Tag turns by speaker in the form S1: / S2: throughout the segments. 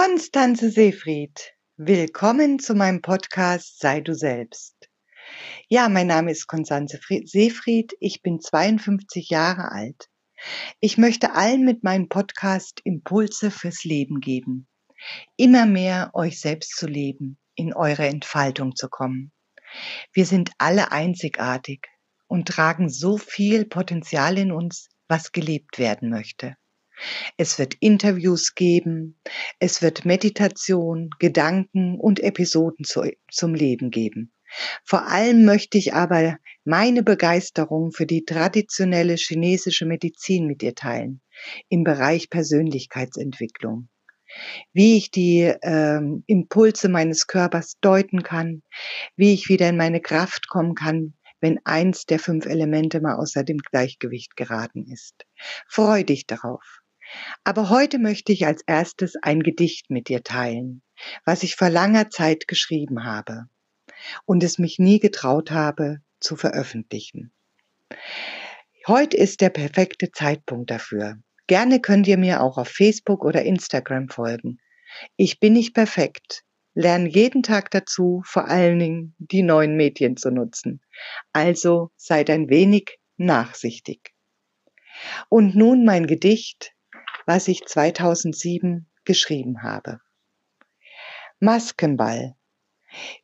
S1: Konstanze Seefried, willkommen zu meinem Podcast Sei du selbst. Ja, mein Name ist Konstanze Seefried, ich bin 52 Jahre alt. Ich möchte allen mit meinem Podcast Impulse fürs Leben geben. Immer mehr euch selbst zu leben, in eure Entfaltung zu kommen. Wir sind alle einzigartig und tragen so viel Potenzial in uns, was gelebt werden möchte. Es wird Interviews geben, es wird Meditation, Gedanken und Episoden zu, zum Leben geben. Vor allem möchte ich aber meine Begeisterung für die traditionelle chinesische Medizin mit dir teilen, im Bereich Persönlichkeitsentwicklung. Wie ich die ähm, Impulse meines Körpers deuten kann, wie ich wieder in meine Kraft kommen kann, wenn eins der fünf Elemente mal außer dem Gleichgewicht geraten ist. Freu dich darauf. Aber heute möchte ich als erstes ein Gedicht mit dir teilen, was ich vor langer Zeit geschrieben habe und es mich nie getraut habe zu veröffentlichen. Heute ist der perfekte Zeitpunkt dafür. Gerne könnt ihr mir auch auf Facebook oder Instagram folgen. Ich bin nicht perfekt, lerne jeden Tag dazu, vor allen Dingen die neuen Medien zu nutzen. Also seid ein wenig nachsichtig. Und nun mein Gedicht was ich 2007 geschrieben habe. Maskenball.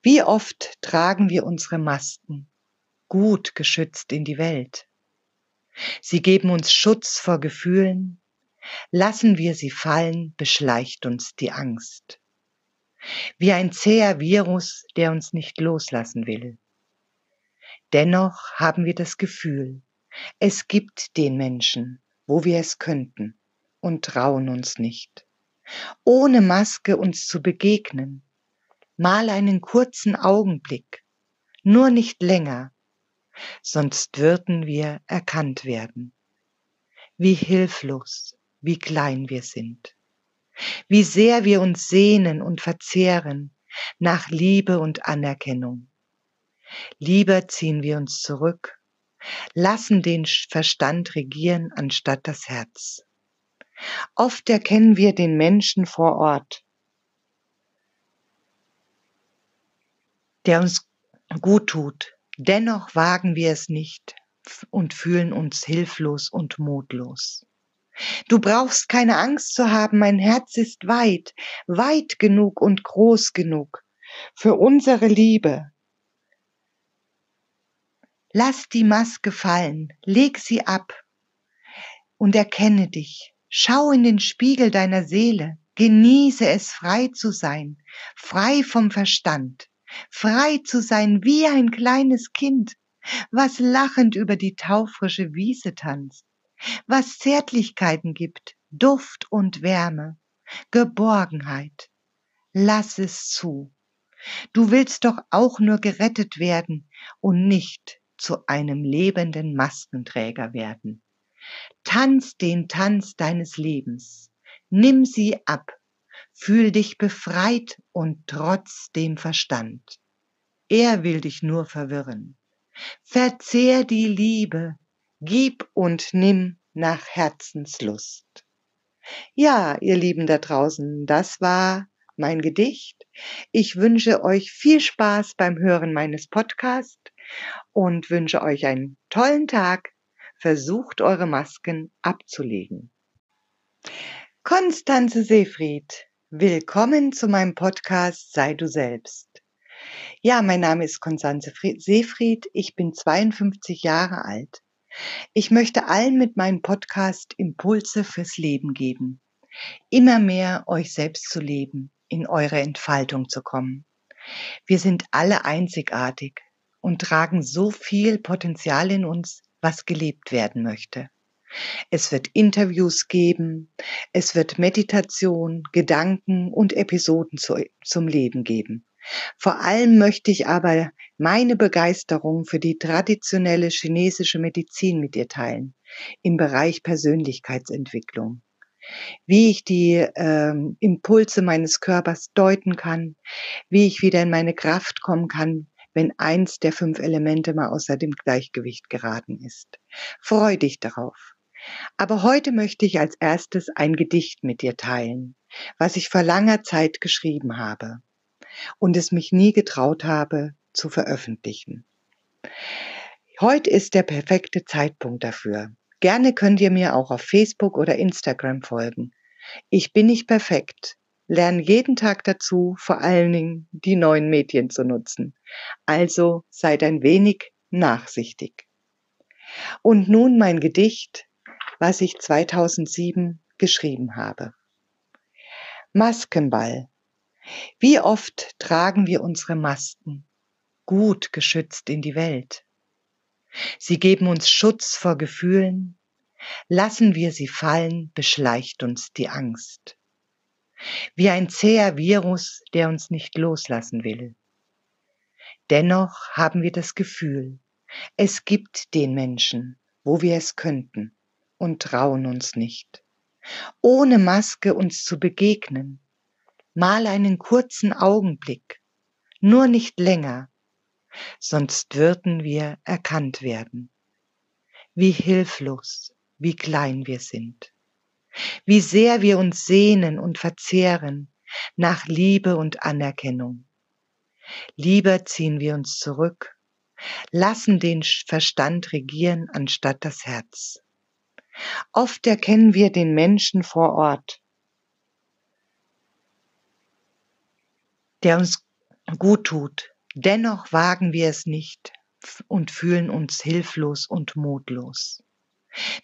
S1: Wie oft tragen wir unsere Masken gut geschützt in die Welt? Sie geben uns Schutz vor Gefühlen. Lassen wir sie fallen, beschleicht uns die Angst. Wie ein zäher Virus, der uns nicht loslassen will. Dennoch haben wir das Gefühl, es gibt den Menschen, wo wir es könnten und trauen uns nicht. Ohne Maske uns zu begegnen, mal einen kurzen Augenblick, nur nicht länger, sonst würden wir erkannt werden. Wie hilflos, wie klein wir sind, wie sehr wir uns sehnen und verzehren nach Liebe und Anerkennung. Lieber ziehen wir uns zurück, lassen den Verstand regieren anstatt das Herz. Oft erkennen wir den Menschen vor Ort, der uns gut tut. Dennoch wagen wir es nicht und fühlen uns hilflos und mutlos. Du brauchst keine Angst zu haben, mein Herz ist weit, weit genug und groß genug für unsere Liebe. Lass die Maske fallen, leg sie ab und erkenne dich. Schau in den Spiegel deiner Seele, genieße es frei zu sein, frei vom Verstand, frei zu sein wie ein kleines Kind, was lachend über die taufrische Wiese tanzt, was Zärtlichkeiten gibt, Duft und Wärme, Geborgenheit. Lass es zu. Du willst doch auch nur gerettet werden und nicht zu einem lebenden Maskenträger werden. Tanz den Tanz deines Lebens. Nimm sie ab. Fühl dich befreit und trotz dem Verstand. Er will dich nur verwirren. Verzehr die Liebe, gib und nimm nach Herzenslust. Ja, ihr Lieben da draußen, das war mein Gedicht. Ich wünsche euch viel Spaß beim Hören meines Podcasts und wünsche euch einen tollen Tag versucht eure Masken abzulegen. Konstanze Seefried, willkommen zu meinem Podcast Sei du selbst. Ja, mein Name ist Konstanze Seefried, ich bin 52 Jahre alt. Ich möchte allen mit meinem Podcast Impulse fürs Leben geben. Immer mehr euch selbst zu leben, in eure Entfaltung zu kommen. Wir sind alle einzigartig und tragen so viel Potenzial in uns, was gelebt werden möchte. Es wird Interviews geben, es wird Meditation, Gedanken und Episoden zu, zum Leben geben. Vor allem möchte ich aber meine Begeisterung für die traditionelle chinesische Medizin mit dir teilen, im Bereich Persönlichkeitsentwicklung. Wie ich die ähm, Impulse meines Körpers deuten kann, wie ich wieder in meine Kraft kommen kann, wenn eins der fünf Elemente mal außer dem Gleichgewicht geraten ist. Freu dich darauf. Aber heute möchte ich als erstes ein Gedicht mit dir teilen, was ich vor langer Zeit geschrieben habe und es mich nie getraut habe zu veröffentlichen. Heute ist der perfekte Zeitpunkt dafür. Gerne könnt ihr mir auch auf Facebook oder Instagram folgen. Ich bin nicht perfekt, lerne jeden Tag dazu, vor allen Dingen die neuen Medien zu nutzen. Also seid ein wenig nachsichtig. Und nun mein Gedicht, was ich 2007 geschrieben habe. Maskenball. Wie oft tragen wir unsere Masken gut geschützt in die Welt. Sie geben uns Schutz vor Gefühlen. Lassen wir sie fallen, beschleicht uns die Angst. Wie ein zäher Virus, der uns nicht loslassen will. Dennoch haben wir das Gefühl, es gibt den Menschen, wo wir es könnten und trauen uns nicht. Ohne Maske uns zu begegnen, mal einen kurzen Augenblick, nur nicht länger, sonst würden wir erkannt werden. Wie hilflos, wie klein wir sind. Wie sehr wir uns sehnen und verzehren nach Liebe und Anerkennung. Lieber ziehen wir uns zurück, lassen den Verstand regieren anstatt das Herz. Oft erkennen wir den Menschen vor Ort, der uns gut tut, Dennoch wagen wir es nicht und fühlen uns hilflos und mutlos.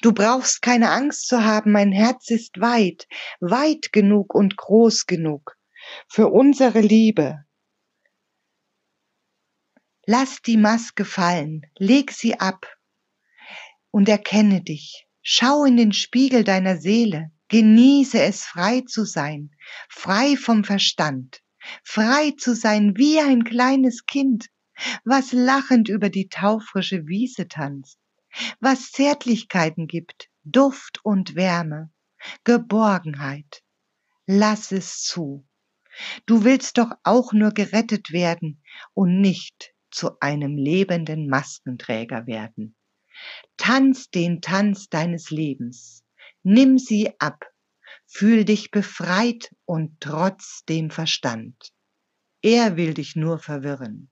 S1: Du brauchst keine Angst zu haben, mein Herz ist weit, weit genug und groß genug für unsere Liebe. Lass die Maske fallen, leg sie ab und erkenne dich. Schau in den Spiegel deiner Seele, genieße es frei zu sein, frei vom Verstand frei zu sein wie ein kleines Kind, was lachend über die taufrische Wiese tanzt, was Zärtlichkeiten gibt, Duft und Wärme, Geborgenheit. Lass es zu. Du willst doch auch nur gerettet werden und nicht zu einem lebenden Maskenträger werden. Tanz den Tanz deines Lebens. Nimm sie ab Fühl dich befreit und trotzdem Verstand. Er will dich nur verwirren.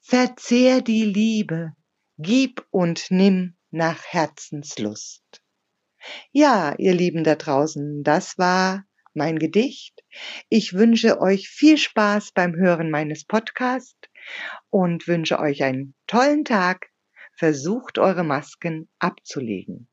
S1: Verzehr die Liebe, gib und nimm nach Herzenslust. Ja, ihr Lieben da draußen, das war mein Gedicht. Ich wünsche euch viel Spaß beim Hören meines Podcasts und wünsche euch einen tollen Tag. Versucht eure Masken abzulegen.